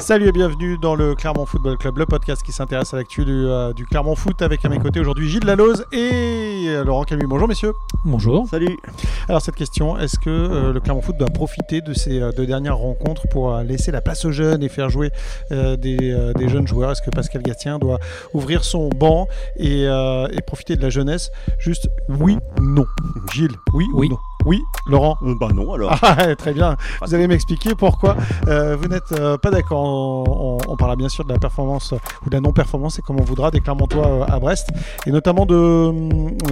Salut et bienvenue dans le Clermont Football Club, le podcast qui s'intéresse à l'actu du, euh, du Clermont Foot avec à mes côtés aujourd'hui Gilles Laloze et euh, Laurent Camus. Bonjour messieurs. Bonjour. Salut. Alors cette question, est-ce que euh, le Clermont Foot doit profiter de ces euh, deux dernières rencontres pour euh, laisser la place aux jeunes et faire jouer euh, des, euh, des jeunes joueurs? Est-ce que Pascal Gastien doit ouvrir son banc et, euh, et profiter de la jeunesse? Juste oui, non. Gilles, oui, Oui. ou non? Oui, Laurent Euh, bah non alors. Ah, très bien. Vous allez m'expliquer pourquoi euh, vous n'êtes euh, pas d'accord. On, on- on parlera bien sûr de la performance ou de la non-performance et comme on voudra des Clermontois à Brest et notamment de,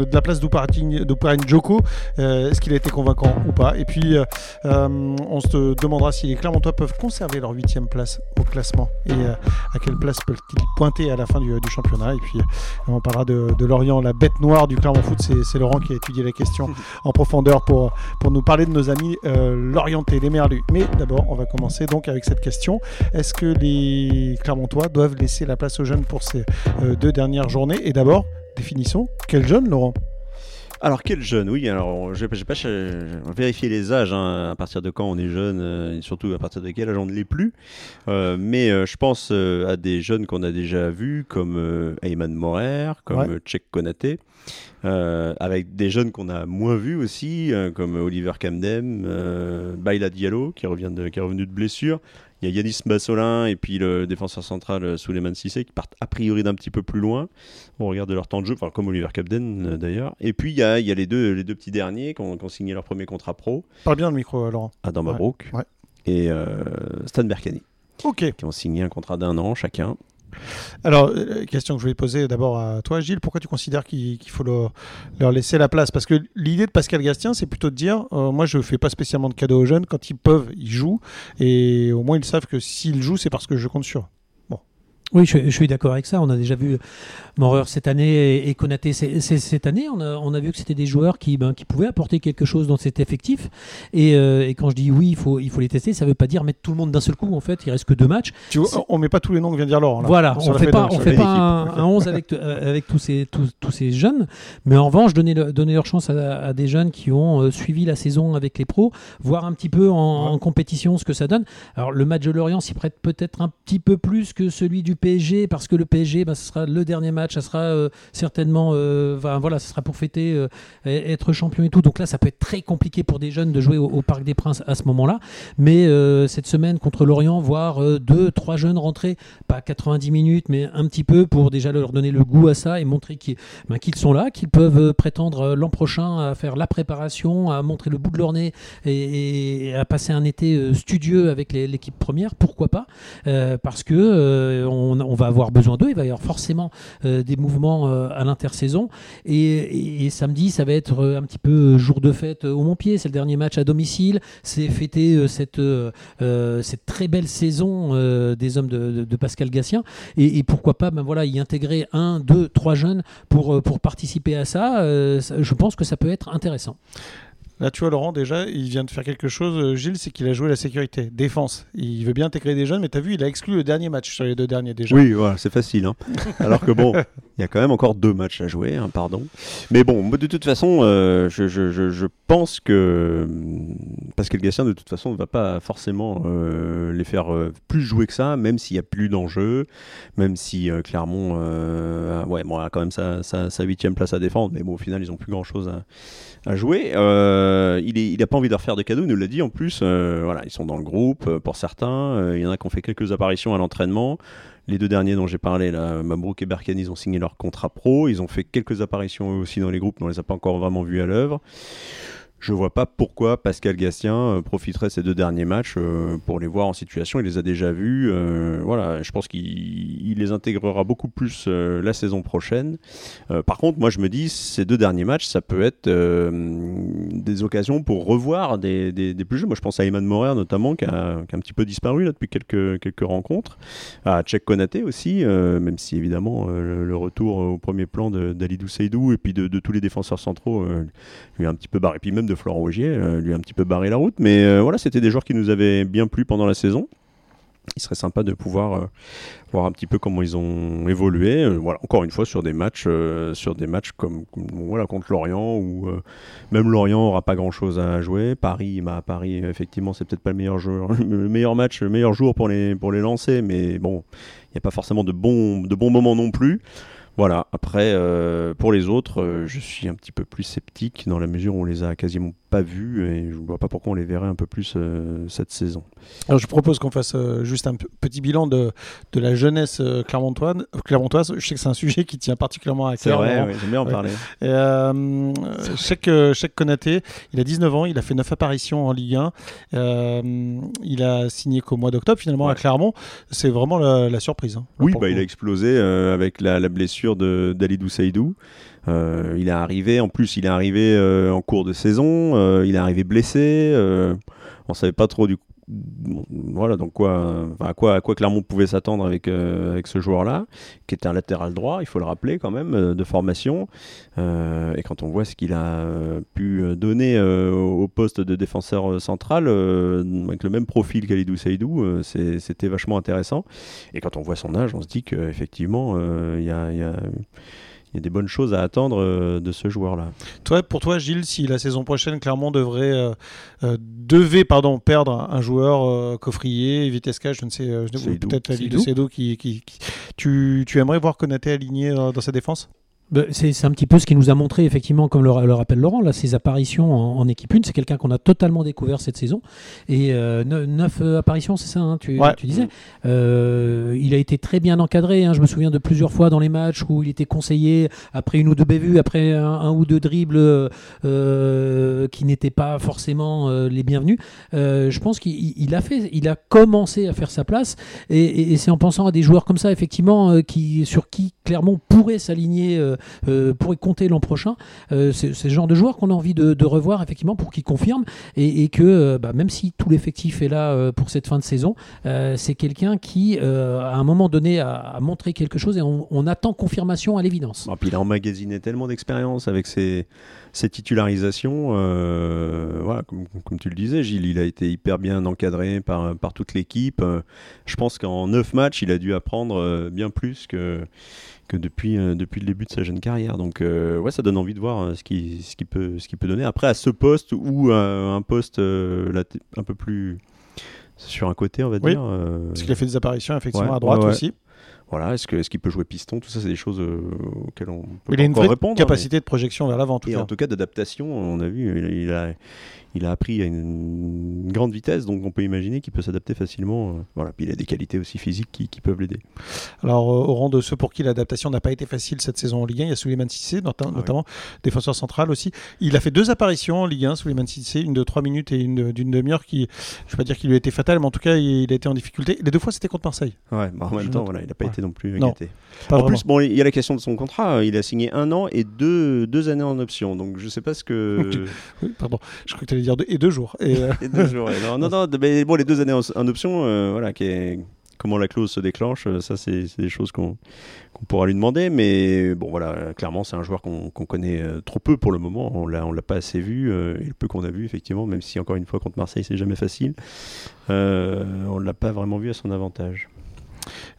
de la place d'Ouparine Joko. Euh, Est-ce qu'il a été convaincant ou pas? Et puis on se demandera si les Clermontois peuvent conserver leur huitième place au classement et à quelle place peuvent-ils pointer à la fin du, du championnat? Et puis on parlera de, de Lorient, la bête noire du Clermont Foot. C'est c'est Laurent qui a étudié la question en profondeur pour pour nous parler de nos amis euh, l'Orienté, les Merlus. Mais d'abord, on va commencer donc avec cette question. Est-ce que les Clermontois doivent laisser la place aux jeunes pour ces euh, deux dernières journées? Et d'abord, définissons, quel jeune, Laurent? Alors quel jeune Oui, alors j'ai j'ai pas vérifié les âges, hein, à partir de quand on est jeune, euh, et surtout à partir de quel âge on ne l'est plus. Euh, mais euh, je pense à des jeunes qu'on a déjà vus, comme Ayman Morer, comme Ouais. Tchèque Konaté, avec des jeunes qu'on a moins vus aussi, comme Oliver Kamdem, euh, Baila Diallo, qui, revient de, qui est revenu de blessure. Il y a Yanis Bassolin et puis le défenseur central euh, Souleymane Sissé qui partent a priori d'un petit peu plus loin. On regarde leur temps de jeu, enfin comme Oliver Capden euh, d'ailleurs. Et puis il y a, il y a les, deux, les deux petits derniers qui ont, qui ont signé leur premier contrat pro, Parle bien le micro, euh, Laurent. Adam Ouais, Mabrouk ouais. et euh, Stan Berkani, Ok. qui ont signé un contrat d'un an chacun. Alors, euh, question que je vais poser d'abord à toi, Gilles. Pourquoi tu considères qu'il faut leur, laisser la place? Parce que l'idée de Pascal Gastien, c'est plutôt de dire euh, moi, je fais pas spécialement de cadeaux aux jeunes. Quand ils peuvent, ils jouent. Et au moins, ils savent que s'ils jouent, c'est parce que je compte sur. Oui, je, je suis d'accord avec ça. On a déjà vu Maurer cette année et, et Konaté c- c- cette année. On a, on a vu que c'était des joueurs qui, ben, qui pouvaient apporter quelque chose dans cet effectif. Et, euh, et quand je dis oui, il faut, il faut les tester, ça ne veut pas dire mettre tout le monde d'un seul coup. En fait, il reste que deux matchs. Tu vois, on met pas tous les noms que vient de dire Laurent. là. Voilà, on la fait pas, on fait un, un 11 avec, euh, avec tous, ces, tous, tous ces jeunes, mais en revanche, donner, le- donner leur chance à, à des jeunes qui ont euh, suivi la saison avec les pros, voir un petit peu en, en compétition ce que ça donne. Alors, le match de Lorient s'y prête peut-être un petit peu plus que celui du PSG, parce que le PSG, ben, ce sera le dernier match, ça sera euh, certainement, euh, voilà, sera pour fêter, euh, être champion et tout. Donc là, ça peut être très compliqué pour des jeunes de jouer au, Parc des Princes à ce moment-là. Mais cette semaine contre Lorient, voir deux, trois jeunes rentrer pas 90 minutes, mais un petit peu pour déjà leur donner le goût à ça et montrer qu'ils ben, sont là, qu'ils peuvent prétendre l'an prochain à faire la préparation, à montrer le bout de leur nez et, et à passer un été studieux avec l'équipe première, pourquoi pas? Parce que euh, on, va avoir besoin d'eux, il va y avoir forcément euh, des mouvements euh, à l'intersaison. Et, samedi, ça va être euh, un petit peu jour de fête au Montpied, c'est le dernier match à domicile, c'est fêter cette, très belle saison des hommes de, Pascal Gassien. Et, pourquoi pas ben voilà, y intégrer un, deux, trois jeunes pour, participer à ça- Je pense que ça peut être intéressant. Là, tu vois, Laurent, déjà, il vient de faire quelque chose, euh, Gilles, c'est qu'il a joué la sécurité, défense. Il veut bien intégrer des jeunes, mais tu as vu, il a exclu le dernier match sur les deux derniers déjà. Oui, voilà, c'est facile. hein. Alors que bon, il y a quand même encore deux matchs à jouer, hein, pardon. Mais bon, de toute façon, euh, je, je- je- je pense que hum, Pascal Gassien, de toute façon, ne va pas forcément euh, les faire euh, plus jouer que ça, même s'il n'y a plus d'enjeu, même si Clermont a- ouais, bon, a quand même sa, sa, sa huitième place à défendre, mais bon, au final, ils n'ont plus grand-chose à, à jouer. Euh, il n'a pas envie de leur faire de cadeaux, il nous l'a dit en plus. euh, ils sont dans le groupe euh, pour certains. Euh, il y en a qui ont fait quelques apparitions à l'entraînement. Les deux derniers dont j'ai parlé, là, Mabrouk et Berkani, ils ont signé leur contrat pro. Ils ont fait quelques apparitions aussi dans les groupes, mais on les a pas encore vraiment vus à l'œuvre. Je vois pas pourquoi Pascal Gastien euh, profiterait ces deux derniers matchs euh, pour les voir en situation. Il les a déjà vus. euh, voilà, je pense qu'il il les intégrera beaucoup plus la saison prochaine. Par contre, moi, je me dis, ces deux derniers matchs, ça peut être des occasions pour revoir des, des- plus jeunes. Moi, je pense à Eman Morer notamment, qui a, un petit peu disparu depuis quelques, quelques rencontres. À Tchèque Konaté aussi, même si évidemment le, retour au premier plan d'Alidou Seydou et puis de, tous les défenseurs centraux lui a un petit peu barré, puis même de Florent Augier, euh, lui a un petit peu barré la route. Mais euh, voilà, c'était des joueurs qui nous avaient bien plu pendant la saison. il serait sympa de pouvoir euh, voir un petit peu comment ils ont évolué. Voilà, encore une fois sur des matchs, sur des comme, voilà contre Lorient où même Lorient aura pas grand chose à jouer. Paris, bah, Paris effectivement c'est peut-être pas le meilleur joueur, le meilleur match, le meilleur jour pour les pour les lancer, mais bon, il n'y a pas forcément de bons de bons moments non plus. Voilà, après, euh, pour les autres, euh, je suis un petit peu plus sceptique dans la mesure où on les a quasiment pas vus et je ne vois pas pourquoi on les verrait un peu plus euh, cette saison. Alors je propose qu'on fasse euh, juste un petit bilan de, de la jeunesse euh, clermontoise. clermontoise. Je sais que c'est un sujet qui tient particulièrement à cœur. Laurent. ouais, j'aime bien en parler. Et, Cheikh, euh, Cheikh Konaté, il a 19 ans, il a fait 9 apparitions en Ligue 1. Euh, il a signé qu'au mois d'octobre finalement à. Clermont. C'est vraiment la, la surprise. hein, Oui, bah, il a explosé avec la, la blessure de d'Alidou Saïdou. Euh, il est arrivé, en plus, il est arrivé euh, en cours de saison. euh, il est arrivé blessé. euh, on savait pas trop du bon, voilà donc quoi euh, à quoi à quoi Clermont pouvait s'attendre avec euh, avec ce joueur là qui était un latéral droit il faut le rappeler quand même euh, de formation Euh, et quand on voit ce qu'il a euh, pu euh, donner euh, au poste de défenseur euh, central euh, avec le même profil qu'Alidou Saïdou euh, c'était vachement intéressant et quand on voit son âge, on se dit qu'effectivement, il y a- y a des bonnes choses à attendre euh, de ce joueur-là. Toi, pour toi, Gilles, si la saison prochaine, Clermont devrait, euh, euh, devait pardon, perdre un joueur euh, coffrier, Vitesca, je ne sais, peut-être la vie de. Seydou, qui, qui, qui- tu, tu aimerais voir Konaté aligné dans sa défense? C'est c'est un petit peu ce qu'il nous a montré, effectivement, comme le, le rappelle Laurent, là, ses apparitions en, en équipe 1. C'est quelqu'un qu'on a totalement découvert cette saison. Et euh, ne- neuf euh, apparitions, c'est ça, hein, tu, Ouais. tu disais. Euh, il a été très bien encadré. hein. je me souviens de plusieurs fois dans les matchs où il était conseillé après une ou deux bévues, après un, un ou deux dribbles euh, qui n'étaient pas forcément les bienvenus. Je pense qu'il il a fait, il a commencé à faire sa place. Et, et- et c'est en pensant à des joueurs comme ça, effectivement, qui, sur qui Clermont pourrait s'aligner, euh, euh, pourrait compter l'an prochain. Euh, c'est ce genre de joueur qu'on a envie de, revoir, effectivement, pour qu'il confirme. Et, que, bah, même si tout l'effectif est là pour cette fin de saison, c'est quelqu'un qui, à un moment donné, a, montré quelque chose et on, attend confirmation à l'évidence. Puis il a emmagasiné tellement d'expérience avec ses, titularisations. comme, tu le disais, Gilles, il a été hyper bien encadré par, par toute l'équipe. Je pense qu'en neuf matchs, il a dû apprendre bien plus que, que depuis, euh, depuis le début de sa jeune carrière. Donc, euh, ouais, ça donne envie de voir euh, ce qu'il ce qu'il peut, ce qu'il peut donner. Après, à ce poste ou à un poste là, un peu plus sur un côté, on va Oui, dire. Parce qu'il a fait des apparitions effectivement ouais, à droite ouais, ouais. aussi. Voilà, est-ce que- est-ce qu'il peut jouer piston? Tout ça, c'est des choses auxquelles on peut Il a une vraie répondre. hein, capacité de projection vers l'avant. en tout Et cas. en tout cas, d'adaptation, on a vu, il a, il a appris à une, grande vitesse, donc on peut imaginer qu'il peut s'adapter facilement. euh, voilà, puis il a des qualités aussi physiques qui, qui peuvent l'aider. Alors, euh, au rang de ceux pour qui l'adaptation n'a pas été facile cette saison en Ligue 1, il y a Souleymane nota- Ah oui. notamment défenseur central aussi. Il a fait deux apparitions en Ligue 1, Souleymane Cissé, une de 3 minutes et une de- d'une demi-heure qui, je ne vais pas dire qu'il lui a été fatale, mais en tout cas, il, a été en difficulté. Les deux fois, c'était contre Marseille. Ouais, bah, en même temps, voilà, il n'a pas Ouais. été non plus Non, En plus, bon, il y a la question de son contrat. Il a signé un an et deux, deux années en option. Donc, je sais pas ce que. Oui, pardon, je crois que tu allais et deux jours. Euh. Non, non, non, bon, les deux années en, option, euh, voilà, comment la clause se déclenche, euh, ça, c'est des choses qu'on pourra lui demander. Mais bon, voilà, clairement, c'est un joueur qu'on connaît trop peu pour le moment. On on l'a pas assez vu. et le peu qu'on a vu, effectivement, même si, encore une fois, contre Marseille, c'est jamais facile, on l'a pas vraiment vu à son avantage.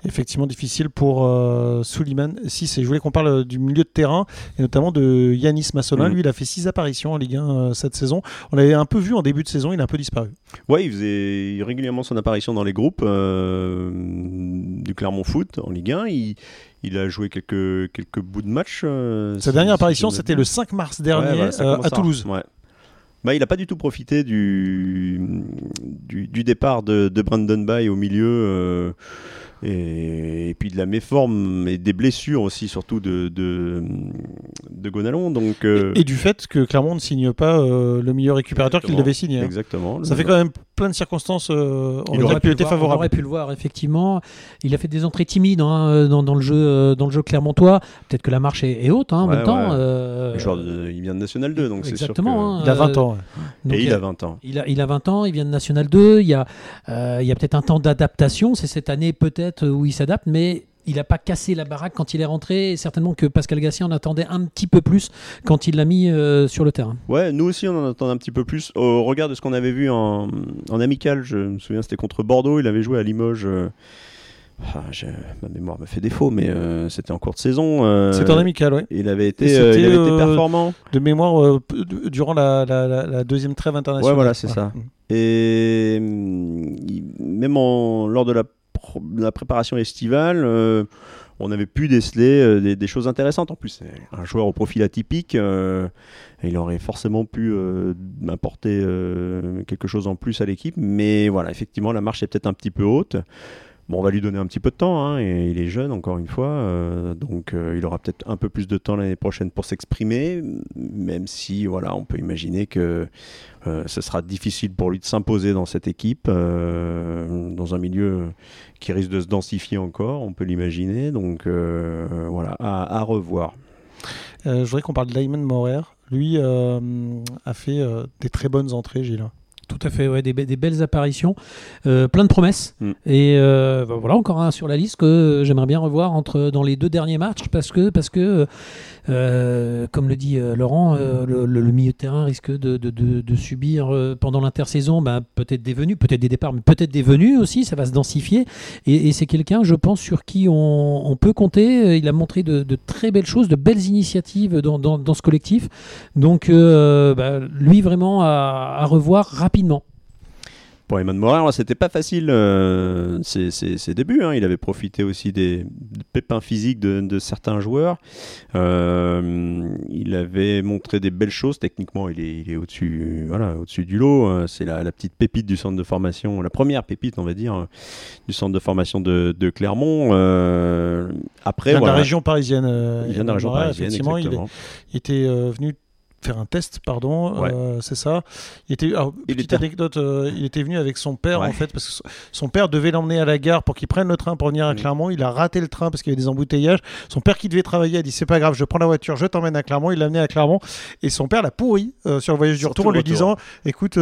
Effectivement, difficile pour euh, Souleymane Cissé. Je voulais qu'on parle euh, du milieu de terrain, et notamment de Yanis Massolin. Mhm. Lui, il a fait six apparitions en Ligue 1 euh, cette saison. On l'avait un peu vu en début de saison, il a un peu disparu. Ouais, il faisait régulièrement son apparition dans les groupes euh, du Clermont Foot en Ligue 1. Il, il a joué quelques, quelques bouts de match. Sa si- dernière si apparition, c'était le 5 mars dernier Ouais, à Toulouse. Ouais. Bah, il n'a pas du tout profité du, du, du départ de, de Brandon Bay au milieu et, puis de la méforme et des blessures aussi, surtout de, de, de Gonalon. Donc, euh, Et du fait que Clermont ne signe pas euh, le meilleur récupérateur qu'il devait signer. hein. exactement. Ça fait quand même plein de circonstances euh, on Il aurait pu le voir, on aurait pu le voir, effectivement. Il a fait des entrées timides hein, dans, dans le jeu, euh, dans le jeu clermontois. Peut-être que la marche est, est haute hein, en Ouais, même temps. ouais. euh, de- il vient de National 2, donc c'est sûr que... Exactement. Il a 20 Euh, ans. ouais. Et il euh, a 20 ans. Il a, il a 20 ans, il vient de National 2, il y a, euh, il y a peut-être un temps d'adaptation, c'est cette année peut-être où il s'adapte, mais il n'a pas cassé la baraque quand il est rentré. Et certainement que Pascal Gassien en attendait un petit peu plus quand il l'a mis euh, sur le terrain. Ouais, nous aussi on en attendait un petit peu plus. Au regard de ce qu'on avait vu en, en amical, je me souviens c'était contre Bordeaux, il avait joué à Limoges. euh, ah, j'ai- ma mémoire me fait défaut, mais euh, c'était en cours de saison. euh, C'est en amical, ouais. Il avait été, euh, il c'était, avait été performant. De mémoire, euh, durant la, la- la- la deuxième trêve internationale. Ouais, voilà, c'est Ouais. ça. Mm. Et il- même en, lors de la, la préparation estivale, euh, on avait pu déceler euh, des, choses intéressantes. En plus, un joueur au profil atypique. euh, il aurait forcément pu apporter quelque chose en plus à l'équipe. Mais voilà, effectivement, la marche est peut-être un petit peu haute. Bon, on va lui donner un petit peu de temps, hein, et il est jeune encore une fois, euh, donc euh, il aura peut-être un peu plus de temps l'année prochaine pour s'exprimer, même si voilà, on peut imaginer que euh, ce sera difficile pour lui de s'imposer dans cette équipe, dans un milieu qui risque de se densifier encore, on peut l'imaginer, donc voilà, à, revoir. Je voudrais qu'on parle de Lyman Morer. Lui a fait des très bonnes entrées, Gilles. Tout à fait, ouais, des, be- des belles apparitions, euh, plein de promesses. Mm. Et euh, bah, voilà encore un sur la liste que j'aimerais bien revoir entre, dans les deux derniers matchs parce que, parce que euh, comme le dit euh, Laurent, euh, le, milieu de terrain risque de, subir pendant l'intersaison bah, peut-être des venues, peut-être des départs, mais peut-être des venues aussi, ça va se densifier. Et, c'est quelqu'un, je pense, sur qui on, peut compter. Il a montré de, très belles choses, de belles initiatives dans, ce collectif. Donc bah, lui vraiment à revoir rapidement. Pour Eman Morer, c'était pas facile euh, ses, ses- ses débuts. hein. Il avait profité aussi des, des pépins physiques de, de certains joueurs. Euh, il avait montré des belles choses. Techniquement, il est, il est au-dessus voilà, au du lot. Euh, C'est la, la petite pépite du centre de formation, la première pépite, on va dire, euh, du centre de formation de, de Clermont. Euh, après, Il vient de la région parisienne. il vient de la région parisienne, Effectivement, il, est- exactement. il était venu faire un test, pardon, Ouais. euh, c'est ça. Il était, alors, Il petite était- anecdote, euh, il était venu avec son père Ouais. en fait, parce que son- père devait l'emmener à la gare pour qu'il prenne le train pour venir à Mm. Clermont. Il a raté le train parce qu'il y avait des embouteillages. Son père qui devait travailler a dit c'est pas grave, je prends la voiture, je t'emmène à Clermont. Il l'a amené à Clermont et son père l'a pourri euh, sur le voyage du retour en lui retour. disant écoute,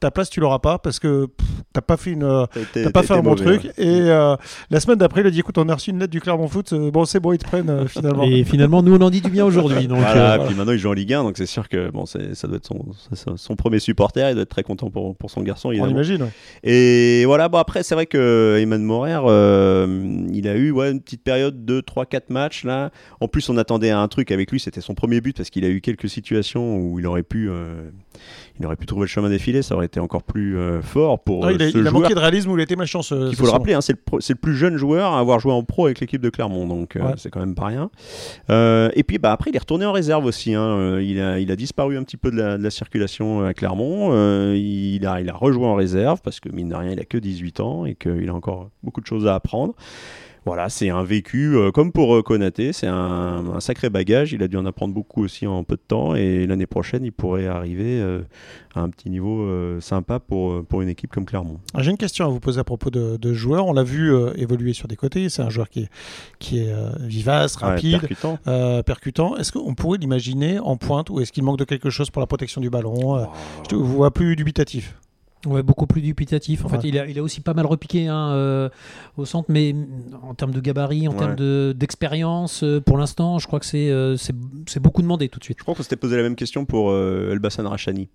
ta place tu l'auras pas parce que t'as pas fait une euh, T'as pas fait un bon mauvais, truc. ouais. Et euh, la semaine d'après, il a dit écoute, on a reçu une lettre du Clermont Foot. euh, bon, c'est bon, ils te prennent euh, finalement. Et finalement, nous, on en dit du bien aujourd'hui. Donc, Voilà, euh, puis maintenant il joue en Ligue 1, donc c'est sûr que bon, c'est- ça doit être son, c'est son premier supporter, il doit être très content pour, pour son garçon. on évidemment. imagine. ouais. Et voilà, bon après c'est vrai que Eman Morer, euh, il a eu ouais, une petite période de 3-4 matchs là. En plus on attendait un truc avec lui, c'était son premier but parce qu'il a eu quelques situations où il aurait pu, euh, il aurait pu trouver le chemin défilé, ça aurait été encore plus euh, fort pour euh, il a, ce il a manqué de réalisme ou il était malchanceux. Il faut le rappeler, hein, c'est le, plus jeune joueur à avoir joué en pro avec l'équipe de Clermont, donc euh, c'est quand même pas rien. Euh, et puis bah, après, il est retourné en réserve aussi. hein. Euh, Il, a, il a disparu un petit peu de la, de la circulation à Clermont. Euh, il, a, il a rejoué en réserve parce que mine de rien, il a que 18 ans et qu'il a encore beaucoup de choses à apprendre. Voilà, c'est un vécu euh, comme pour euh, Konaté, c'est un, un sacré bagage. Il a dû en apprendre beaucoup aussi en peu de temps et l'année prochaine, il pourrait arriver euh, à un petit niveau euh, sympa pour, pour une équipe comme Clermont. Ah, J'ai une question à vous poser à propos de, de joueurs. On l'a vu évoluer sur des côtés. C'est un joueur qui est, qui est vivace, Ouais, rapide, percutant. percutant. Est-ce qu'on pourrait l'imaginer en pointe ou est-ce qu'il manque de quelque chose pour la protection du ballon Je ne vous vois plus dubitatif. Ouais, beaucoup plus dubitatif. En Ouais. fait, il a, il a aussi pas mal repiqué hein, euh, au centre, mais mm, en termes de gabarit, en Ouais. termes de- d'expérience, euh, pour l'instant, je crois que c'est euh, c'est c'est beaucoup demandé tout de suite. Je crois qu'on s'était posé la même question pour euh, Elbassan Rachani.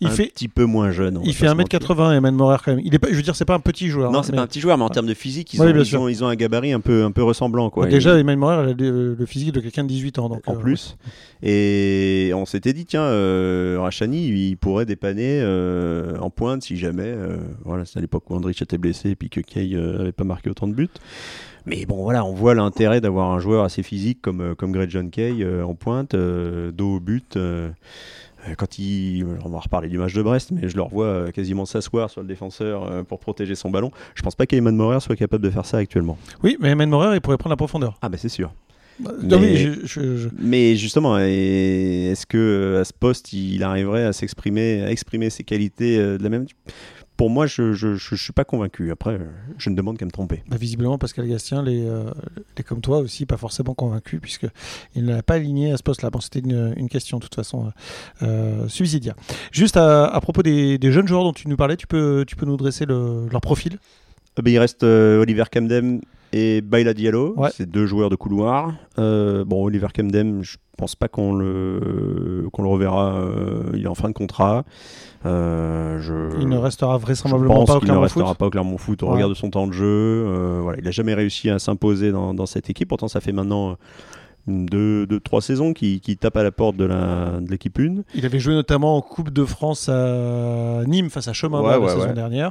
Il un fait- petit peu moins jeune. Il fait pas se mentir. 1m80 Eman Morer quand même. Il est pas, je veux dire, c'est pas un petit joueur. Non, hein, c'est mais- pas un petit joueur, mais en termes de physique, ils, ont, ils, ont, ils ont un gabarit un peu, un peu ressemblant. Quoi. Déjà, Et- Eman Morer a le, le physique de quelqu'un de 18 ans. Donc, en euh, plus. Et on s'était dit, tiens, euh, Rachani, il pourrait dépanner euh, en pointe si jamais. euh, voilà, c'est à l'époque où Andrich était blessé et puis que Kay euh, avait pas marqué autant de buts. Mais bon, voilà, on voit l'intérêt d'avoir un joueur assez physique comme, euh, comme Greg John Kay euh, en pointe, euh, dos au but. euh, euh, quand il, on va reparler du match de Brest, mais je le revois euh, quasiment s'asseoir sur le défenseur euh, pour protéger son ballon. Je pense pas qu'Eman Morer soit capable de faire ça actuellement. Oui, mais Eman Morer, il pourrait prendre la profondeur. Ah bah c'est sûr. Non, Mais- oui, je- je- je- Mais justement, est-ce que euh, à ce poste, il arriverait à s'exprimer, à exprimer ses qualités euh, de la même Pour moi, je, je suis pas convaincu. Après, je ne demande qu'à me tromper. Bah, visiblement, Pascal Gastien l'est euh, comme toi aussi, pas forcément convaincu, puisqu'il ne l'a pas aligné à ce poste-là. Bon, C'était une, une question, de toute façon, euh, euh, subsidiaire. Juste à, à propos des, des jeunes joueurs dont tu nous parlais, tu peux, tu peux nous dresser le- leur profil? Euh, ben, il reste Oliver Camden, et Baila Diallo. Ouais. C'est deux joueurs de couloir. Euh, bon, Oliver Kemdem, je pense pas qu'on le, qu'on le reverra. euh, il est en fin de contrat. Euh, je, Il ne restera vraisemblablement pas au ne Clermont restera Foot. pas au Clermont Foot au Ouais. regard de son temps de jeu. Euh, voilà, il n'a jamais réussi à s'imposer dans, dans cette équipe. Pourtant, ça fait maintenant euh, deux, deux, trois saisons qu'il qu'il tape à la porte de la- de l'équipe 1. Il avait joué notamment en Coupe de France à Nîmes face à Chemin Ouais, la ouais, saison ouais. dernière.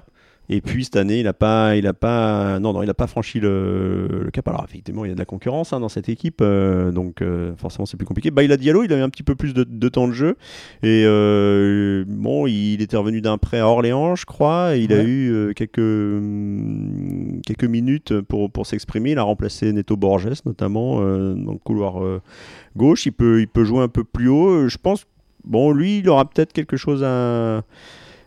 Et puis cette année, il n'a pas, il a pas, non, non, il a pas franchi le, le cap. Alors effectivement, il y a de la concurrence hein, dans cette équipe, euh, donc euh, forcément c'est plus compliqué. Diallo, il a eu un petit peu plus de, de temps de jeu et euh, bon, il était revenu d'un prêt à Orléans, je crois. Et il a eu quelques hum, quelques minutes pour pour s'exprimer. Il a remplacé Neto Borges notamment dans le couloir gauche. Il peut, il peut jouer un peu plus haut. Je pense, bon, lui, il aura peut-être quelque chose à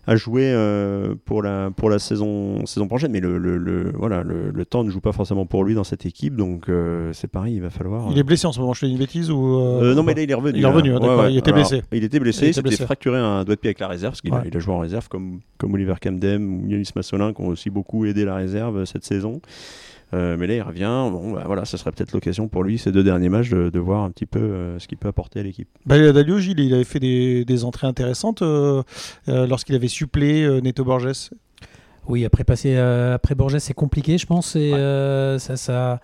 à jouer euh, pour la pour la saison saison prochaine. Mais le, le, le- voilà le, le temps ne joue pas forcément pour lui dans cette équipe donc euh, c'est pareil il va falloir Il est blessé en ce moment, je dis une bêtise ou euh, non mais là il est revenu Il est revenu, hein, d'accord, il était Alors, blessé. il était blessé Il était blessé. fracturé un doigt de pied avec la réserve parce qu'il a, il a joué en réserve comme comme Oliver Camdem ou Yanis Massolin qui ont aussi beaucoup aidé la réserve cette saison mais là il revient bon bah, voilà ça serait peut-être l'occasion pour lui ces deux derniers matchs de, de voir un petit peu euh, ce qu'il peut apporter à l'équipe Balia Dalio, Gilles, il avait fait des, des entrées intéressantes euh, euh, lorsqu'il avait supplé euh, Neto Borges. Oui, après passer euh, après Borges, c'est compliqué, je pense. Et Ouais. euh, ça, ça.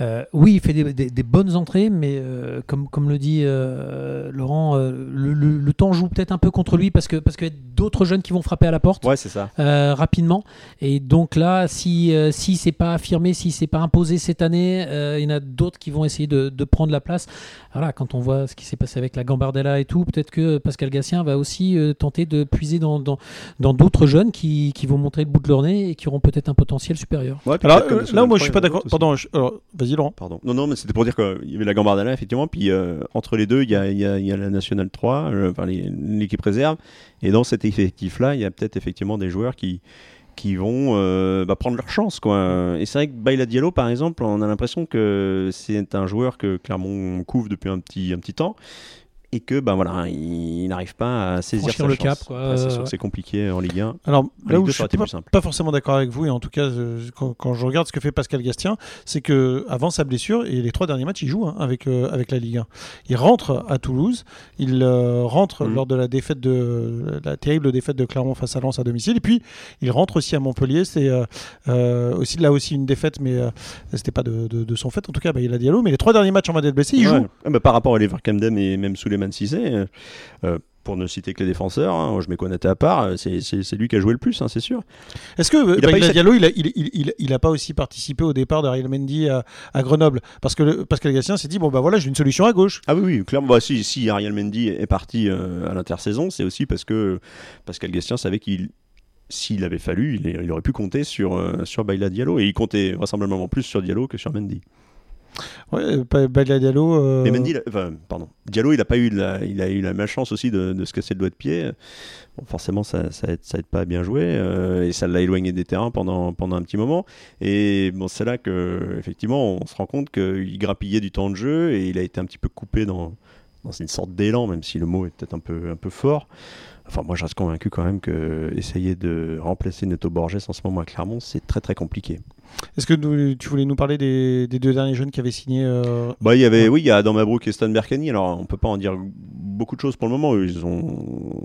Euh, oui, il fait des, des- des bonnes entrées, mais euh, comme, comme le dit euh, Laurent, euh, le, le- le temps joue peut-être un peu contre lui parce que parce qu'il y a d'autres jeunes qui vont frapper à la porte ouais c'est ça euh, rapidement. Et donc là, si euh, si c'est pas affirmé, si c'est pas imposé cette année, euh, il y en a d'autres qui vont essayer de, de prendre la place. Voilà, quand on voit ce qui s'est passé avec la Gambardella et tout, peut-être que Pascal Gassien va aussi euh, tenter de puiser dans dans dans d'autres jeunes qui, qui vont montrer le bout de leur nez et qui auront peut-être un potentiel supérieur. Ouais, Alors là, moi, je suis pas d'accord. Pardon, je- alors, vas-y, Non, non, mais c'était pour dire qu'il y avait la Gambardella, effectivement, puis euh, entre les deux, il y a, la Nationale 3, euh, l'équipe réserve, et dans cet effectif-là, il y a peut-être effectivement des joueurs qui, qui vont euh, bah, prendre leur chance. Quoi. Et c'est vrai que Baila Diallo, par exemple, on a l'impression que c'est un joueur que Clermont couvre depuis un petit, un petit temps. Et que ben voilà, il, il n'arrive pas à saisir sa le chance. cap, c'est Euh, sûr que c'est compliqué en Ligue 1. Alors En là où 2, je suis pas, forcément d'accord avec vous, et en tout cas, euh, quand, quand je regarde ce que fait Pascal Gastien, c'est que avant sa blessure, et les trois derniers matchs, il joue hein, avec, euh, avec la Ligue 1. Il rentre à Toulouse, il euh, rentre Mhm. lors de la défaite de la terrible défaite de Clermont face à Lens à domicile, et puis il rentre aussi à Montpellier. C'est euh, euh, aussi là aussi une défaite, mais euh, c'était pas de, de- de son fait. En tout cas, bah, il a Diallo, mais les trois derniers matchs en d'être blessé, il Ouais. joue. Ah bah, par rapport à Oliver Camden et même Souleymane Cissé, euh, euh, pour ne citer que les défenseurs, hein, je m'ai à part, euh, c'est- lui qui a joué le plus, hein, c'est sûr. Est-ce que Il a eu Baila cette- Diallo, il a, il, il, il, il a pas aussi participé au départ d'Ariel Mendy à, à Grenoble? Parce que le- Pascal Gastien s'est dit bon bah voilà, j'ai une solution à gauche. Ah oui, oui, clairement. Bah, si, si Ariel Mendy est parti euh, à l'intersaison, c'est aussi parce que Pascal Gastien savait qu'il s'il avait fallu, il aurait pu compter sur, euh, sur Baila Diallo. Et il comptait vraisemblablement plus sur Diallo que sur Mendy. Ouais, Ba- Baila Diallo. euh, Mais pardon. Diallo, il a pas eu la, il a eu la malchance aussi de, se casser le doigt de pied. Bon, forcément, ça, ça ça pas à bien jouer euh, et ça l'a éloigné des terrains pendant, pendant un petit moment. Et bon, c'est là que effectivement, on se rend compte qu'il grappillait du temps de jeu et il a été un petit peu coupé dans, dans une sorte d'élan, même si le mot est peut-être un peu, un peu fort. Enfin, moi, je reste convaincu quand même que essayer de remplacer Neto Borges en ce moment à Clermont, c'est très très compliqué. Est-ce que nous- tu voulais nous parler des, des deux derniers jeunes qui avaient signé euh, Bah, il y avait, Ouais. oui, il y a Adam Mabrouk et Stan Berkani. Alors, on peut pas en dire beaucoup de choses pour le moment. Ils ont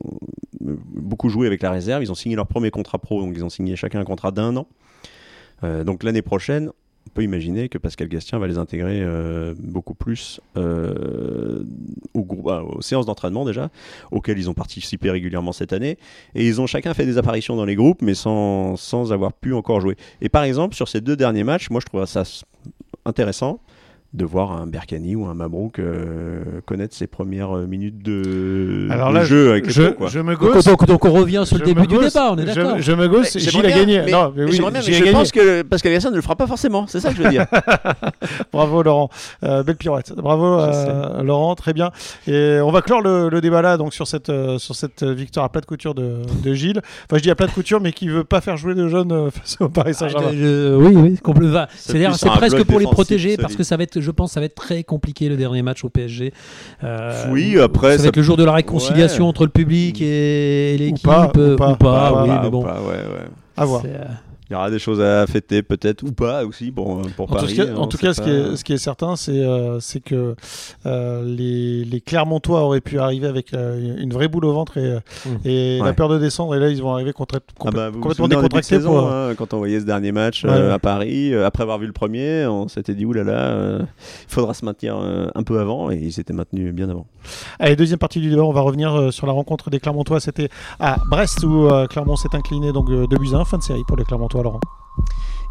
beaucoup joué avec la réserve. Ils ont signé leur premier contrat pro, donc ils ont signé chacun un contrat d'un an. Euh, donc l'année prochaine, on peut imaginer que Pascal Gastien va les intégrer euh, beaucoup plus euh, au grou- ah, aux séances d'entraînement déjà, auxquelles ils ont participé régulièrement cette année. Et ils ont chacun fait des apparitions dans les groupes, mais sans, sans avoir pu encore jouer. Et par exemple, sur ces deux derniers matchs, moi je trouve ça intéressant de voir un Berkani ou un Mabrouk euh, connaître ses premières euh, minutes de, Alors de là, jeu avec les je, pros, quoi. je me Donc, gausse. donc- donc on revient sur le début du débat, on est je- d'accord. Je, me gausse, Gilles a gagné. mais- non, mais oui, mais je gagné. pense que Pascal Gastien ne le fera pas forcément. C'est ça que je veux dire. Bravo Laurent, Euh, belle pirouette. Bravo euh, Laurent, très bien. Et on va clore le, le débat là, donc sur cette euh, sur cette victoire à plat de couture de, de Gilles. Enfin, je dis à plat de couture, mais qui veut pas faire jouer de jeunes face au Paris Saint-Germain. Ah, je- oui, oui, C'est-à-dire, c'est presque pour les protéger parce que ça va être, je pense, ça va être très compliqué le dernier match au PSG. Euh, Oui, après, ça va ça- être le jour de la réconciliation Ouais. entre le public et, l'équipe, pas, ou euh, pas, ou pas, ou oui, pas, mais ou bon. pas, ouais, ouais. À voir. Euh, Il y aura des choses à fêter peut-être ou pas aussi pour, pour En tout Paris. cas, hein, en tout cas, ce, qui est, ce qui est certain, c'est euh, que euh, les, les Clermontois auraient pu arriver avec euh, une vraie boule au ventre et, euh, Mm. et la peur de descendre. Et là, ils vont arriver contre, Ah bah, vous complètement décontractés. saison, pour, hein, quand on voyait ce dernier match Ouais, euh, ouais. à Paris, euh, après avoir vu le premier, on s'était dit oulala, euh, il faudra se maintenir euh, un peu avant et ils s'étaient maintenus bien avant. Allez, deuxième partie du débat, on va revenir euh, sur la rencontre des Clermontois. C'était à Brest où euh, Clermont s'est incliné donc euh, de buts à un. Fin de série pour les Clermontois, Laurent.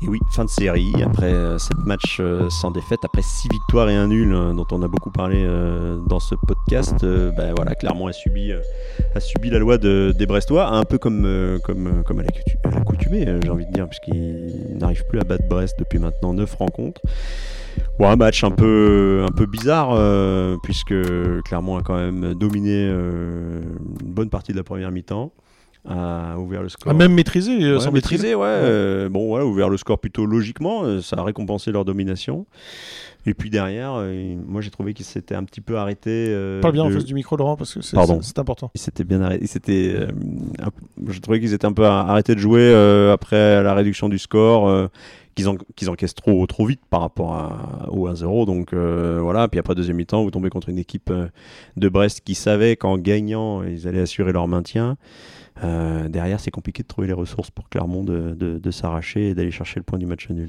Et oui, fin de série, après euh, sept matchs euh, sans défaite, après six victoires et un nul, euh, dont on a beaucoup parlé euh, dans ce podcast, euh, ben voilà, Clermont a subi, euh, la loi de- des Brestois, un peu comme, euh, comme, euh, comme à l'accoutumée, euh, j'ai envie de dire, puisqu'ils n'arrivent plus à battre Brest depuis maintenant neuf rencontres. Bon, un match un peu, bizarre, euh, puisque Clermont a quand même dominé euh, une bonne partie de la première mi-temps, a ouvert le score. Ah, même maîtrisé, euh, Ouais, sans maîtrisé, ouais. euh, bon, voilà, ouvert le score plutôt logiquement. euh, ça a récompensé leur domination. Et puis derrière, euh, moi j'ai trouvé qu'ils s'étaient un petit peu arrêtés. Parle bien en face du micro, Laurent, parce que c'est Pardon. c'est- c'est important. Ils s'étaient bien arrêtés. Ils s'étaient, je trouvais qu'ils étaient un peu arrêtés de jouer après la réduction du score. Qu'ils en- qu'ils encaissent trop, trop vite par rapport à, au 1-0. Donc euh, voilà, puis après deuxième mi-temps, vous tombez contre une équipe euh, de Brest qui savait qu'en gagnant, ils allaient assurer leur maintien. Euh, derrière, c'est compliqué de trouver les ressources pour Clermont de, de- s'arracher et d'aller chercher le point du match nul.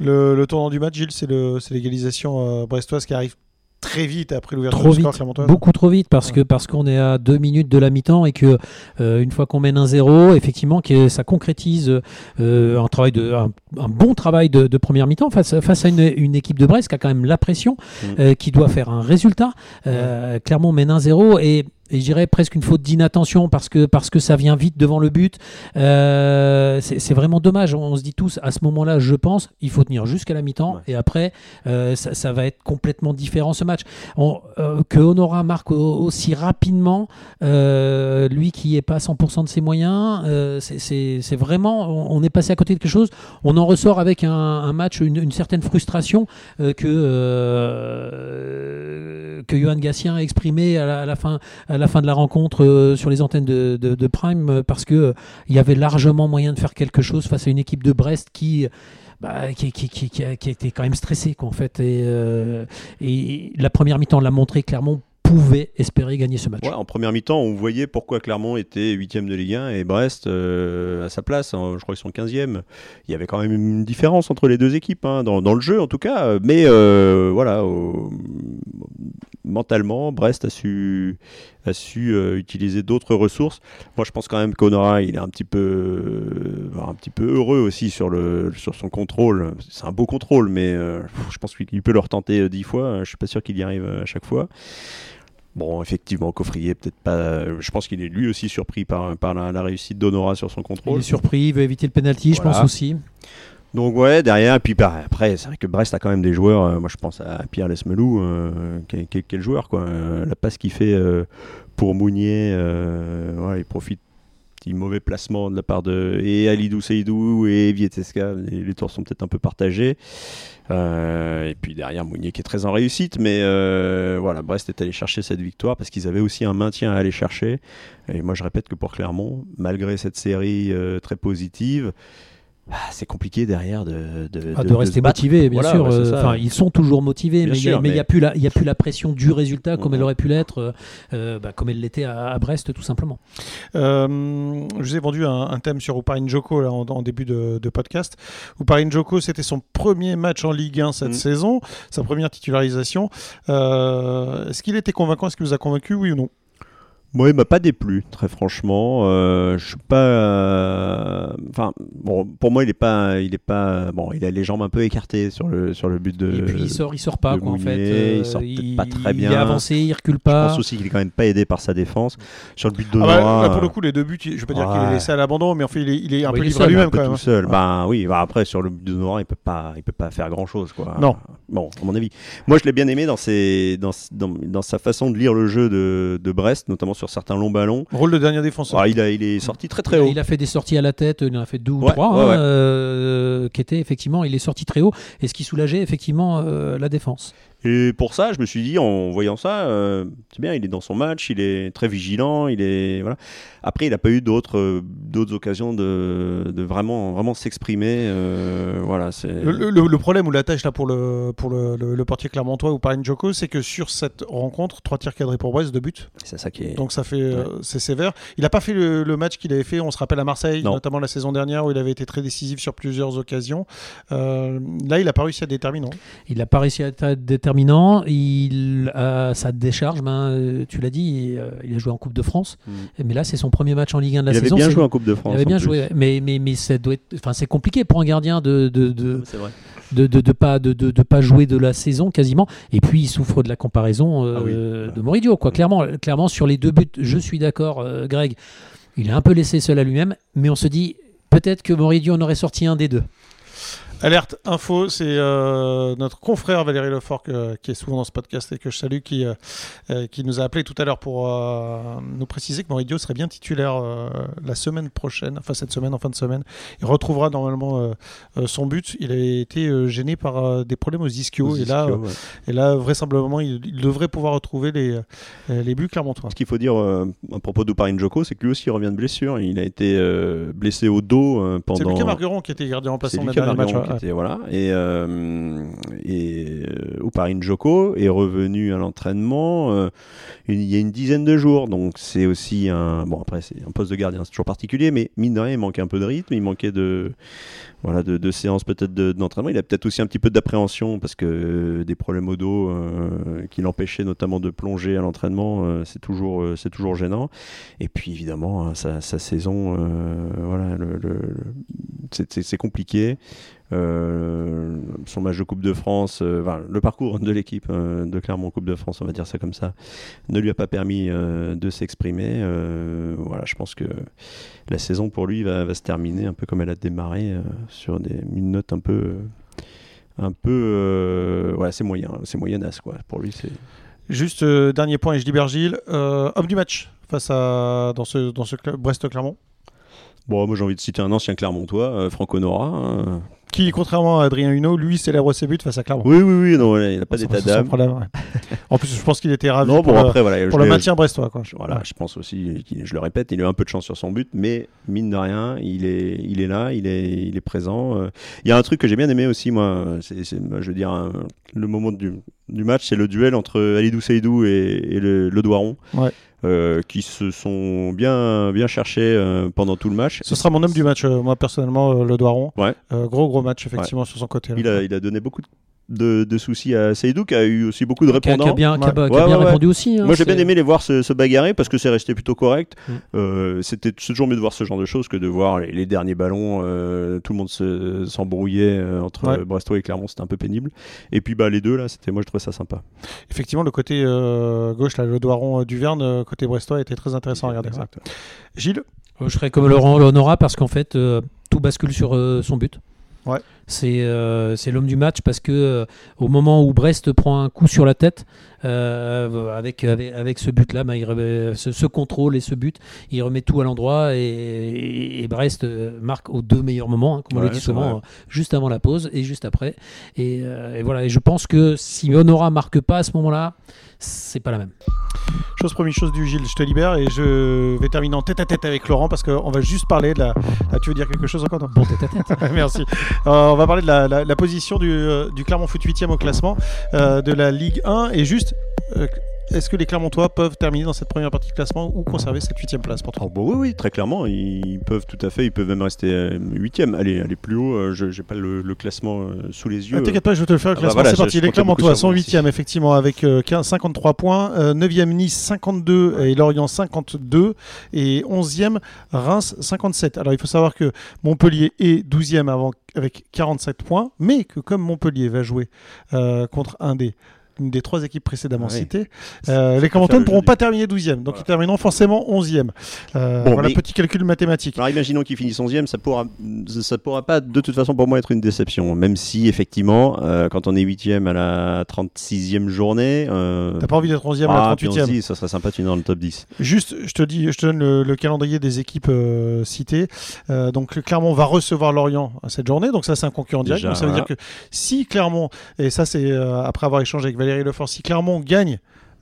Le, le tournant du match, Gilles, c'est l'égalisation brestoise qui arrive très vite après l'ouverture Trop du vite, beaucoup trop vite parce Ouais. que parce qu'on est à deux minutes de la mi-temps et que euh, une fois qu'on mène un zéro, effectivement, que ça concrétise euh, un travail de un, un bon travail de, de première mi-temps face à- face à une, une équipe de Brest qui a quand même la pression, Mm. euh, qui doit faire un résultat. Clermont mène un zéro et et je dirais presque une faute d'inattention parce que, parce que ça vient vite devant le but. Euh, c'est vraiment dommage. On, se dit tous, à ce moment-là, je pense, il faut tenir jusqu'à la mi-temps Ouais. et après, euh, ça, ça va être complètement différent ce match. On- euh, que Honora marque au- aussi rapidement, euh, lui qui n'est pas à 100% de ses moyens, c'est- vraiment, on, on est passé à côté de quelque chose. On en ressort avec un, un match, une, une certaine frustration que, que Johan Gatien a exprimé à la, à la fin, à la fin de la rencontre euh, sur les antennes de, Prime euh, parce que euh, il y avait largement moyen de faire quelque chose face à une équipe de Brest qui bah, qui, qui, quand même stressée en fait et, et la première mi-temps l'a montré clairement pouvait espérer gagner ce match. En première mi-temps, on voyait pourquoi Clermont était 8 de Ligue 1 et Brest à sa place. hein, je crois qu'ils sont 15e. Il y avait quand même une différence entre les deux équipes, hein, dans, le jeu en tout cas. Mais voilà, mentalement, Brest a su, a su euh, utiliser d'autres ressources. Moi, je pense quand même qu'Honora, il est un petit peu, euh, un petit peu heureux aussi sur, le, sur son contrôle. C'est un beau contrôle, mais euh, je pense qu'il peut le retenter dix fois. Je suis pas sûr qu'il y arrive à chaque fois. Bon, effectivement, Coffrier, peut-être pas. Je pense qu'il est lui aussi surpris par, par la, la réussite d'Honora sur son Il contrôle. est surpris, il veut éviter le penalty, je pense aussi. Donc ouais, derrière, puis bah, après, c'est vrai que Brest a quand même des joueurs. euh, moi, je pense à Pierre Lesmelou, euh, quel, joueur quoi. Euh, la passe qu'il fait pour Mounier, il profite. Petit mauvais placement de la part de et Alidou Seydou et Vieteska. Les, les tours sont peut-être un peu partagés. Et puis derrière Mounier qui est très en réussite, mais voilà, Brest est allé chercher cette victoire parce qu'ils avaient aussi un maintien à aller chercher. Et moi, je répète que pour Clermont, malgré cette série très positive, c'est compliqué derrière de, de, Ah, de, de- de rester motivé, bien Voilà, sûr. ouais, c'est euh. Enfin, ils sont toujours motivés, Bien mais il n'y a, mais plus la, il y a plus la pression du résultat comme elle aurait pu l'être, euh, euh, bah, comme elle l'était à, à Brest, tout simplement. Euh, je vous ai vendu un, un thème sur Uparin Joko là, en, en début de, de podcast. Uparin Joko, c'était son premier match en Ligue 1 cette Mm. saison, sa première titularisation. Euh, Est-ce qu'il était convaincant? Est-ce qu'il nous a convaincu, oui ou non? Moi, il m'a pas déplu, très franchement. Euh, je suis pas. euh, Enfin, bon, pour moi, il est pas, il est pas. Bon, il a les jambes un peu écartées sur le sur le but de. Et puis il sort, il sort pas, quoi, en fait. Mounier, Euh, il sort pas très Il bien. est avancé, il recule Je pas. pense aussi qu'il est quand même pas aidé par sa défense. Sur le but de Ah bah, là, Pour le coup, les deux buts, je vais pas dire qu'il est laissé à l'abandon, mais en fait, il est, il est un peu il est livré à seul, lui-même quand tout même. seul. Ouais. Ben oui, bah, après sur le but de Nora, il peut pas, il peut pas faire grand chose quoi. Non. Bon, à mon avis. Moi, je l'ai bien aimé dans ses, dans, dans, dans sa façon de lire le jeu de, de Brest, notamment sur certains longs ballons. Rôle de dernier défenseur. Ah, il a, il est sorti très très haut. Il a fait des sorties à la tête, il en a fait deux ou Ouais, trois, ouais, hein, ouais. euh, qui étaient effectivement, il est sorti très haut, et ce qui soulageait effectivement euh, la défense. Et pour ça, je me suis dit, en voyant ça, euh, c'est bien, il est dans son match, il est très vigilant, il est voilà. Après, il n'a pas eu d'autres euh, d'autres occasions de, de vraiment vraiment s'exprimer. euh, voilà, c'est. Le, le- le problème ou la tâche là pour le pour le, le- le portier clermontois ou Paris Joko, c'est que sur cette rencontre, trois tirs cadrés pour Brest, deux buts. C'est ça qui est. Donc ça fait euh, c'est sévère. Il n'a pas fait le, le match qu'il avait fait. On se rappelle à Marseille, Non. notamment la saison dernière où il avait été très décisif sur plusieurs occasions. Euh, là, il n'a pas réussi à déterminer. Il n'a pas réussi à être déterminant. Il a sa décharge, ben, euh, tu l'as dit, il, euh, il a joué en Coupe de France. Mm. Mais là, c'est son premier match en Ligue 1 de la il avait saison. bien c'est- joué en Coupe de France. Il avait bien joué, mais, mais, mais ça doit être, enfin, c'est compliqué pour un gardien de de, de, de, de, pas de, de, de pas jouer de la saison quasiment. Et puis il souffre de la comparaison euh, Ah oui. de Moridio, quoi. Clairement, clairement sur les deux buts, je suis d'accord, euh, Greg. Il est un peu laissé seul à lui-même, mais on se dit peut-être que Moridio en aurait sorti un des deux. Alerte info, c'est euh, notre confrère Valérie Lefort que- qui est souvent dans ce podcast et que je salue, qui, euh, euh, qui nous a appelé tout à l'heure pour euh, nous préciser que Moridio serait bien titulaire euh, la semaine prochaine, enfin cette semaine, en fin de semaine. Il retrouvera normalement euh, euh, son but. Il a été euh, gêné par euh, des problèmes aux ischios Aux et là, ischios, euh, ouais. et là vraisemblablement, il, il devrait pouvoir retrouver les, euh, les buts clermontois. Ce qu'il faut dire euh, à propos d'Uparin Joko, c'est que lui aussi il revient de blessure. Il a été euh, blessé au dos euh, pendant. C'est Lucas Margueron qui était gardien le Lucas dernier match. Qui était- voilà. Et, euh, et euh, Uparin Joko est revenu à l'entraînement euh, il y a une dizaine de jours. Donc c'est aussi un. Bon, après, c'est un poste de gardien, c'est toujours particulier, mais mine de rien, il manquait un peu de rythme, il manquait de. Voilà, de, séances peut-être de- d'entraînement. il a peut-être aussi un petit peu d'appréhension parce que euh, des problèmes au dos euh, qui l'empêchaient notamment de plonger à l'entraînement, euh, c'est toujours, c'est toujours gênant. Et puis évidemment, hein, sa, sa saison, voilà, c'est- compliqué. Son match de Coupe de France, le parcours de l'équipe de Clermont Coupe de France, on va dire ça comme ça, ne lui a pas permis de s'exprimer. Voilà, je pense que la saison pour lui va, se terminer un peu comme elle a démarré sur des, une note un peu, euh, un peu, euh, voilà, c'est moyen, c'est moyennasse quoi. Pour lui, c'est Juste euh, dernier point, et je Gilles. Euh, homme du match face à dans ce dans ce club Brest-Clermont. Bon. Moi, j'ai envie de citer un ancien Clermontois, euh, Franco Nora. hein. Qui, contrairement à Adrien Huneau, lui célèbre ses buts face à Clermont. Oui, oui, oui, non, il n'a pas d'état d'âme. en plus, je pense qu'il était ravi Non, pour, bon, le- après, voilà, pour le maintien brestois. Quoi. Voilà, Ouais. je pense aussi, je le répète, il a eu un peu de chance sur son but, mais mine de rien, il est, il est là, il est, il est présent. Euh, Il y a un truc que j'ai bien aimé aussi, moi, c'est, c'est, je veux dire, un- le moment du, du match, c'est le duel entre Alidou Seydou et, et le, le Doiron, Ouais. Euh, qui se sont bien, bien cherchés euh, pendant tout le match. Ce sera mon homme du match, euh, moi personnellement, le Doiron. Ouais. Gros, gros match, effectivement, sur son côté. là. Il a, il a donné beaucoup de, de, de soucis à Seydou, qui a eu aussi beaucoup de Qui a, qui a répondants. bien, qui a- qui bien ouais, ouais. répondu aussi. hein, Moi j'ai bien aimé les voir se, se bagarrer parce que c'est resté plutôt correct. Mm. Euh, C'était toujours mieux de voir ce genre de choses que de voir les, les derniers ballons. euh, tout le monde se- s'embrouillait euh, entre Ouais. Brestois et Clermont, c'était un peu pénible. Et puis bah les deux là, c'était moi je trouvais ça sympa. Effectivement, le côté euh, gauche, là, le Doiron euh, Duverne, euh, côté brestois, était très intéressant à regarder. Exact. Gilles? Euh, Je serais comme Laurent Honora parce qu'en fait, euh, tout bascule sur euh, son but. Ouais. C'est euh, c'est l'homme du match parce que euh, au moment où Brest prend un coup sur la tête, euh, avec, avec, avec ce but-là, bah, il remet- ce, ce contrôle et ce but, il remet tout à l'endroit et, et- et Brest marque aux deux meilleurs moments, hein, comme on le dit souvent, juste avant la pause et juste après. Et, et voilà, et je pense que si Honora marque pas à ce moment-là, c'est pas la même. Chose première, chose du Gilles, je te libère et je vais terminer en tête à tête avec Laurent parce qu'on va juste parler de la. Ah, tu veux dire quelque chose encore non Bon tête à tête. Merci. On va parler de la, position du, euh, du Clermont Foot 8 au classement euh, de la Ligue 1 et juste. Est-ce que les Clermontois peuvent terminer dans cette première partie de classement ou conserver cette huitième place pour toi Oh, bah oui, oui, très clairement, ils peuvent tout à fait, ils peuvent même rester euh, huitième, aller, aller plus haut. euh, je j'ai pas le, le classement euh, sous les yeux. Ah, T'inquiète pas, je vais te le faire le Ah bah classement. voilà, c'est je- parti. je les Clermontois sont 8e, effectivement, avec euh, 15, 53 points. 9e Nice, 52. Et Lorient, 52. Et 11e Reims, 57. Alors, il faut savoir que Montpellier est 12e avant, avec 47 points. Mais que comme Montpellier va jouer euh, contre un des une des trois équipes précédemment Ah oui. citées, euh, les faire ne pourront pas terminer 12e. Donc, Voilà. ils termineront forcément 11e. Euh, Bon, voilà, mais- petit calcul mathématique. Alors imaginons qu'ils finissent 11e, ça pourra, ça pourra pas de toute façon pour moi être une déception. Même si effectivement, euh, quand on est 8e à la 36e journée, euh, T'as pas envie d'être 11e à ah, la puis on se 38e. dit, ça serait sympa de finir dans le top 10. Juste, je te dis, je te donne le, le calendrier des équipes euh, citées. Donc le Clermont va recevoir Lorient à cette journée, donc ça c'est un concurrent direct. Déjà, donc ça veut dire que si Clermont, et ça c'est après avoir échangé avec Valérie Lefort, si Clermont gagne,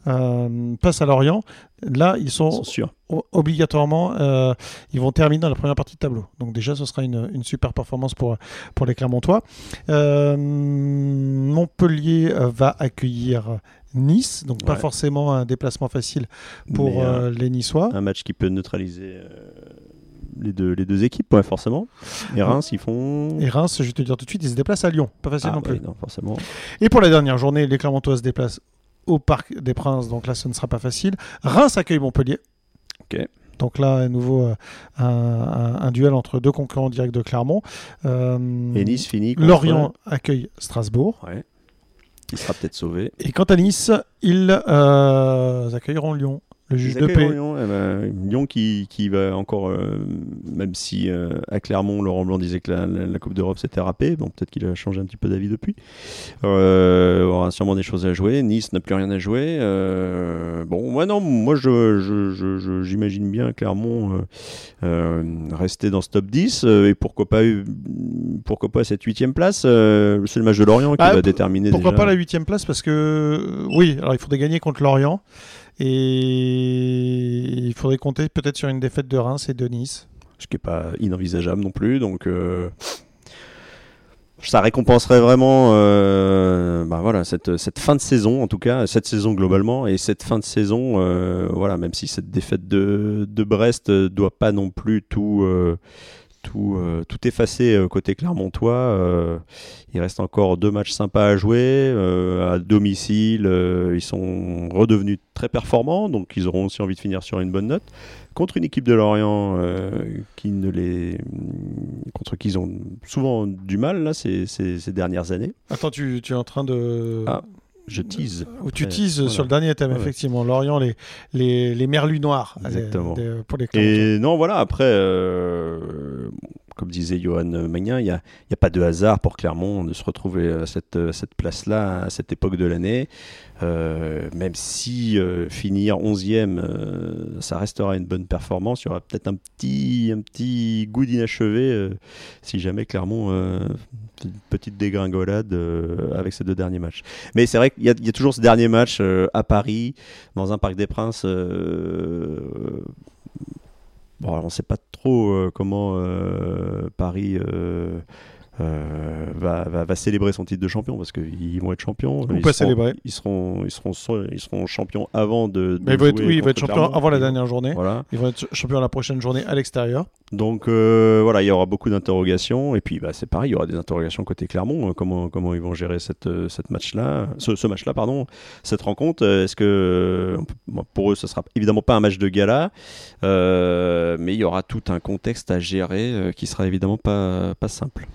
euh, passe à Lorient, là, ils sont, Ils obligatoirement, euh, ils vont terminer dans la première partie de tableau. Donc déjà, ce sera une, une super performance pour, pour les Clermontois. Euh, Montpellier euh, va accueillir Nice, donc pas forcément un déplacement facile pour euh, euh, les Niçois. un match qui peut neutraliser euh, les, deux, les deux équipes, ouais, forcément. Et Reims, ils font. Et Reims, je vais te dire tout de suite, ils se déplacent à Lyon. Pas facile Ah, non plus. ouais, non, forcément. Et pour la dernière journée, les Clermontois se déplacent au Parc des Princes, donc là ce ne sera pas facile. Reims accueille Montpellier. Ok. Donc là, à nouveau, euh, un, un- un duel entre deux concurrents directs de Clermont. Euh, Et Nice finit. contre- Lorient accueille Strasbourg. Ouais. Qui sera peut-être sauvé. Et quant à Nice, ils euh, accueilleront Lyon. Le juge de paix. Lyon, eh ben, Lyon qui, qui va encore, euh, même si euh, à Clermont, Laurent Blanc disait que la, la- la Coupe d'Europe s'était râpée, bon, peut-être qu'il a changé un petit peu d'avis depuis. Euh, aura sûrement des choses à jouer. Nice n'a plus rien à jouer. Bon, moi non, moi je, je- je- je- j'imagine bien Clermont rester dans ce top 10 euh, et pourquoi pas, pourquoi pas cette huitième place. c'est le match de Lorient qui Ah, va déterminer. Pourquoi déjà. pas la huitième place Parce que, oui, alors il faudrait gagner contre Lorient. Et il faudrait compter peut-être sur une défaite de Reims et de Nice. ce qui n'est pas inenvisageable non plus. Donc, euh, ça récompenserait vraiment euh, bah voilà, cette, cette fin de saison, en tout cas, cette saison globalement, et cette fin de saison, euh, voilà, même si cette défaite de, de Brest ne doit pas non plus tout. Euh, tout, euh, tout effacer euh, côté Clermontois. euh, il reste encore deux matchs sympas à jouer euh, à domicile. ils sont redevenus très performants, donc ils auront aussi envie de finir sur une bonne note contre une équipe de Lorient qui ne les contre qui ils ont souvent du mal là ces, ces- ces dernières années. Attends, tu, tu es en train de. Ah, Je tease. Ou tu Après, teases voilà. sur le dernier thème, effectivement. Lorient, les, les, les merlus noirs. Exactement. les- les- pour les. Et non, voilà, après, euh, comme disait Johan Magnin, il n'y a, a pas de hasard pour Clermont de se retrouver à cette, à cette place-là, à cette époque de l'année. Euh, même si euh, finir 11e, euh, ça restera une bonne performance, il y aura peut-être un petit, un petit goût d'inachevé euh, si jamais Clermont euh, petite dégringolade euh, avec ces deux derniers matchs. Mais c'est vrai qu'il y, a- toujours ce dernier match euh, à Paris, dans un Parc des Princes. euh, Bon, on ne sait pas trop comment Paris euh, va, va- va célébrer son titre de champion parce qu'ils vont être champions. Ou ils pas seront, célébrer. Ils seront, ils seront, ils seront champions avant de. de Mais ils vont être, oui, ils vont être champions Clermont. avant la dernière journée. Voilà. Ils vont être champions la prochaine journée à l'extérieur. Donc euh, voilà, il y aura beaucoup d'interrogations. Et puis bah, c'est pareil, il y aura des interrogations côté Clermont. euh, comment, comment ils vont gérer cette, cette match-là, ce, ce match-là, pardon, cette rencontre. Est-ce que bon, pour eux, ce sera évidemment pas un match de gala, euh, mais il y aura tout un contexte à gérer qui sera évidemment pas, pas simple.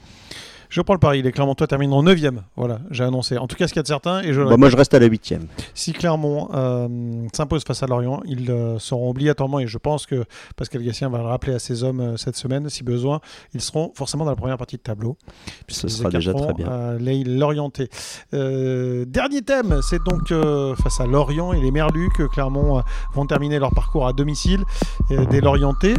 Je prends le pari, les Clermontois termineront 9e. Voilà, j'ai annoncé. En tout cas, ce qu'il y a de certain, et je Bah, moi, je reste à la huitième. Si Clermont euh, s'impose face à Lorient, ils euh, seront obligatoirement, et je pense que Pascal Gassien va le rappeler à ses hommes euh, cette semaine, si besoin, ils seront forcément dans la première partie de tableau. puisqu'ils sera déjà très bien. les Lorientais. Euh, dernier thème, c'est donc face à Lorient et les Merlus que Clermont vont terminer leur parcours à domicile des Lorientais.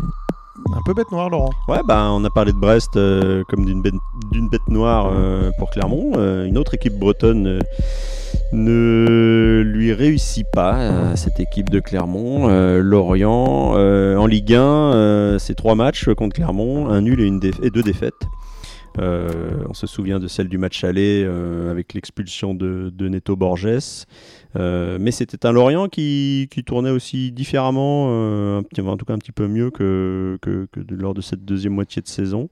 Un peu bête noire, Laurent. Ouais, bah, on a parlé de Brest euh, comme d'une bête, noire euh, pour Clermont. Euh, une autre équipe bretonne ne lui réussit pas, cette équipe de Clermont. Lorient, en Ligue 1, euh, c'est trois matchs contre Clermont, un nul et, une et deux défaites. Euh, on se souvient de celle du match aller euh, avec l'expulsion de, Neto Borges. Euh, mais c'était un Lorient qui, tournait aussi différemment, un en tout cas un petit peu mieux que, lors de cette deuxième moitié de saison.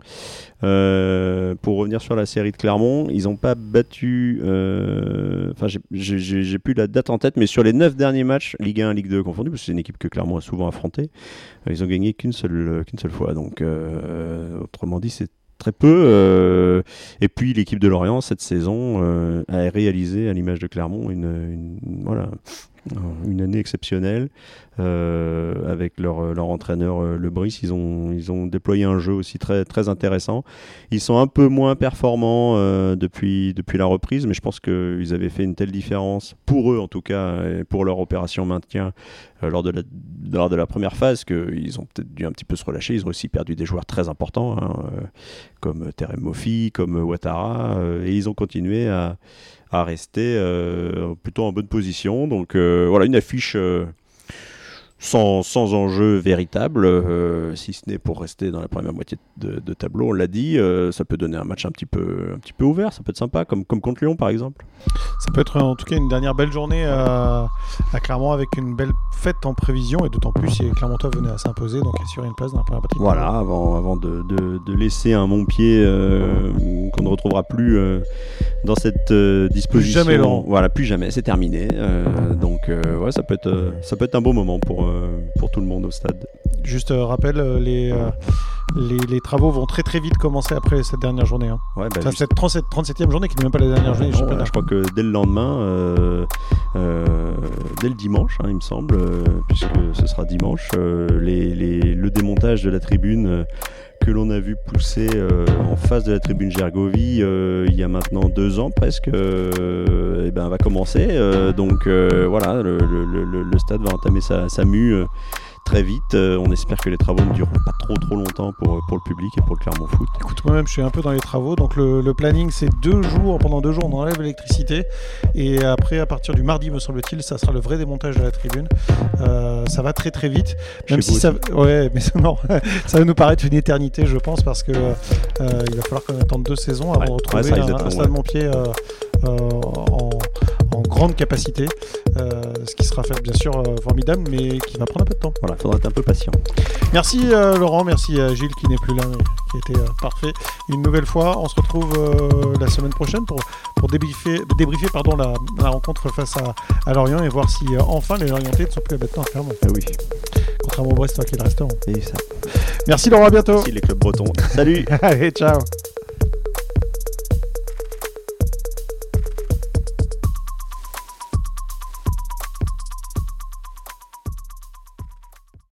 Pour revenir sur la série de Clermont, ils n'ont pas battu. Enfin, j'ai- plus la date en tête, mais sur les neuf derniers matchs, Ligue 1, Ligue 2 confondus, parce que c'est une équipe que Clermont a souvent affrontée, ils ont gagné qu'une seule, qu'une seule fois. Donc, autrement dit, c'est très peu. euh, et puis l'équipe de Lorient cette saison euh, a réalisé à l'image de Clermont une, une- voilà une année exceptionnelle euh, avec leur, leur entraîneur euh, Le Brice. Ils ont, ils ont déployé un jeu aussi très, très intéressant. Ils sont un peu moins performants euh, depuis, depuis la reprise, mais je pense qu'ils avaient fait une telle différence, pour eux en tout cas, et pour leur opération maintien euh, lors, de la, lors de la première phase, qu'ils ont peut-être dû un petit peu se relâcher. Ils ont aussi perdu des joueurs très importants, hein, euh, comme Terem Moffi, comme Ouattara, euh, et ils ont continué à, à rester plutôt en bonne position. Donc voilà, une affiche sans, sans enjeu véritable, euh, si ce n'est pour rester dans la première moitié de, tableau. On l'a dit, euh, ça peut donner un match un petit peu, un petit peu ouvert, ça peut être sympa, comme, comme contre Lyon par exemple. Ça peut être en tout cas une dernière belle journée à, Clermont avec une belle fête en prévision, et d'autant plus si Clermontois venait à s'imposer, donc assurer une place dans la première partie. Voilà, avant, avant de, de, laisser un Montpied euh, qu'on ne retrouvera plus dans cette disposition. Plus jamais, Voilà, plus jamais, c'est terminé. donc ouais, ça peut, être, ça peut être un beau moment pour euh, pour tout le monde au stade. Juste euh, rappel, euh, les, les, travaux vont très très vite commencer après cette dernière journée. Hein. Ouais, bah, cette 37, e journée qui n'est même pas la dernière journée. je crois que dès le lendemain, dès le dimanche, hein, il me semble, puisque ce sera dimanche, les, le démontage de la tribune que l'on a vu pousser en face de la tribune Gergovie il y a maintenant deux ans presque, et ben, va commencer. donc voilà, le, le, stade va entamer sa, sa mue très vite. Euh, on espère que les travaux ne dureront pas trop trop longtemps pour, pour le public et pour le Clermont Foot. Écoute, moi-même, je suis un peu dans les travaux. Donc le, planning, c'est deux jours. Pendant deux jours, on enlève l'électricité. Et après, à partir du mardi, me semble-t-il, ça sera le vrai démontage de la tribune. Euh, ça va très très vite. Même si ça, ouais, mais non, ça va nous paraître une éternité, je pense, parce que euh, il va falloir qu'on attende deux saisons avant de retrouver un, un, stade Montpied en grande capacité, euh, ce qui sera fait bien sûr euh, formidable, mais qui va prendre un peu de temps. Voilà, il faudra être un peu patient. Merci euh, Laurent, merci à Gilles qui n'est plus là, mais qui était parfait une nouvelle fois. On se retrouve la semaine prochaine pour, pour débriefer, débriefer pardon, la, rencontre face à, Lorient et voir si enfin les Lorientais ne sont plus à bêtement ferme. Ah oui. Contrairement au Brest qui est le restaurant. Et ça. Merci Laurent, à bientôt. Merci les clubs bretons. Salut Allez, ciao